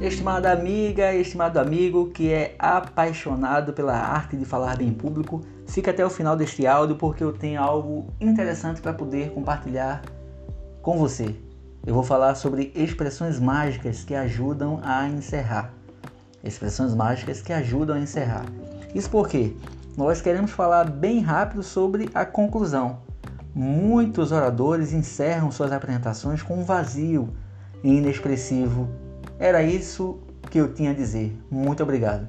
Estimada amiga, estimado amigo que é apaixonado pela arte de falar bem em público, fica até o final deste áudio porque eu tenho algo interessante para poder compartilhar com você. Eu vou falar sobre expressões mágicas que ajudam a encerrar. Expressões mágicas que ajudam a encerrar. Isso porque nós queremos falar bem rápido sobre a conclusão. Muitos oradores encerram suas apresentações com um vazio inexpressivo era isso que eu tinha a dizer. Muito obrigado.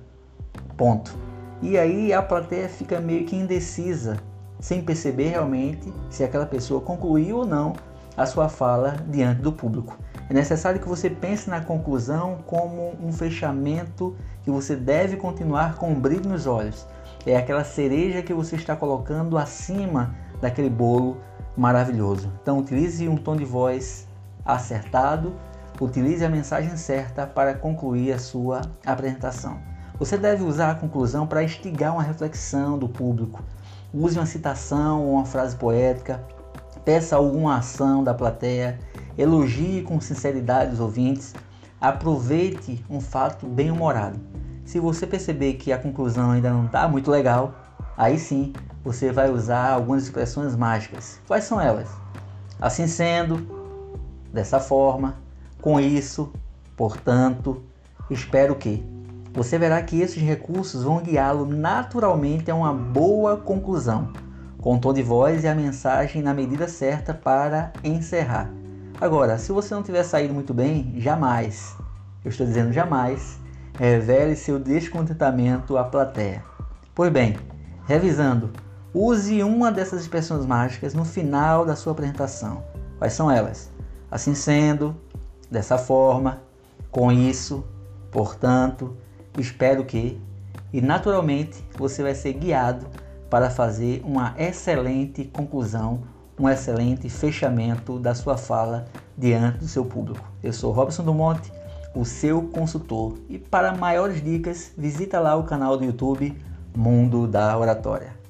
Ponto. E aí a plateia fica meio que indecisa, sem perceber realmente se aquela pessoa concluiu ou não a sua fala diante do público. É necessário que você pense na conclusão como um fechamento que você deve continuar com um brilho nos olhos. É aquela cereja que você está colocando acima daquele bolo maravilhoso. Então utilize um tom de voz acertado Utilize a mensagem certa para concluir a sua apresentação. Você deve usar a conclusão para instigar uma reflexão do público. Use uma citação ou uma frase poética, peça alguma ação da plateia, elogie com sinceridade os ouvintes, aproveite um fato bem humorado. Se você perceber que a conclusão ainda não está muito legal, aí sim você vai usar algumas expressões mágicas. Quais são elas? Assim sendo, dessa forma, com isso, portanto, espero que você verá que esses recursos vão guiá-lo naturalmente a uma boa conclusão, com o tom de voz e a mensagem na medida certa para encerrar. Agora, se você não tiver saído muito bem, jamais, eu estou dizendo jamais, revele seu descontentamento à plateia. Pois bem, revisando, use uma dessas expressões mágicas no final da sua apresentação. Quais são elas? Assim sendo, dessa forma, com isso, portanto, espero que, e naturalmente você vai ser guiado para fazer uma excelente conclusão, um excelente fechamento da sua fala diante do seu público. Eu sou Robson do Monte, o seu consultor, e para maiores dicas, visita lá o canal do YouTube Mundo da Oratória.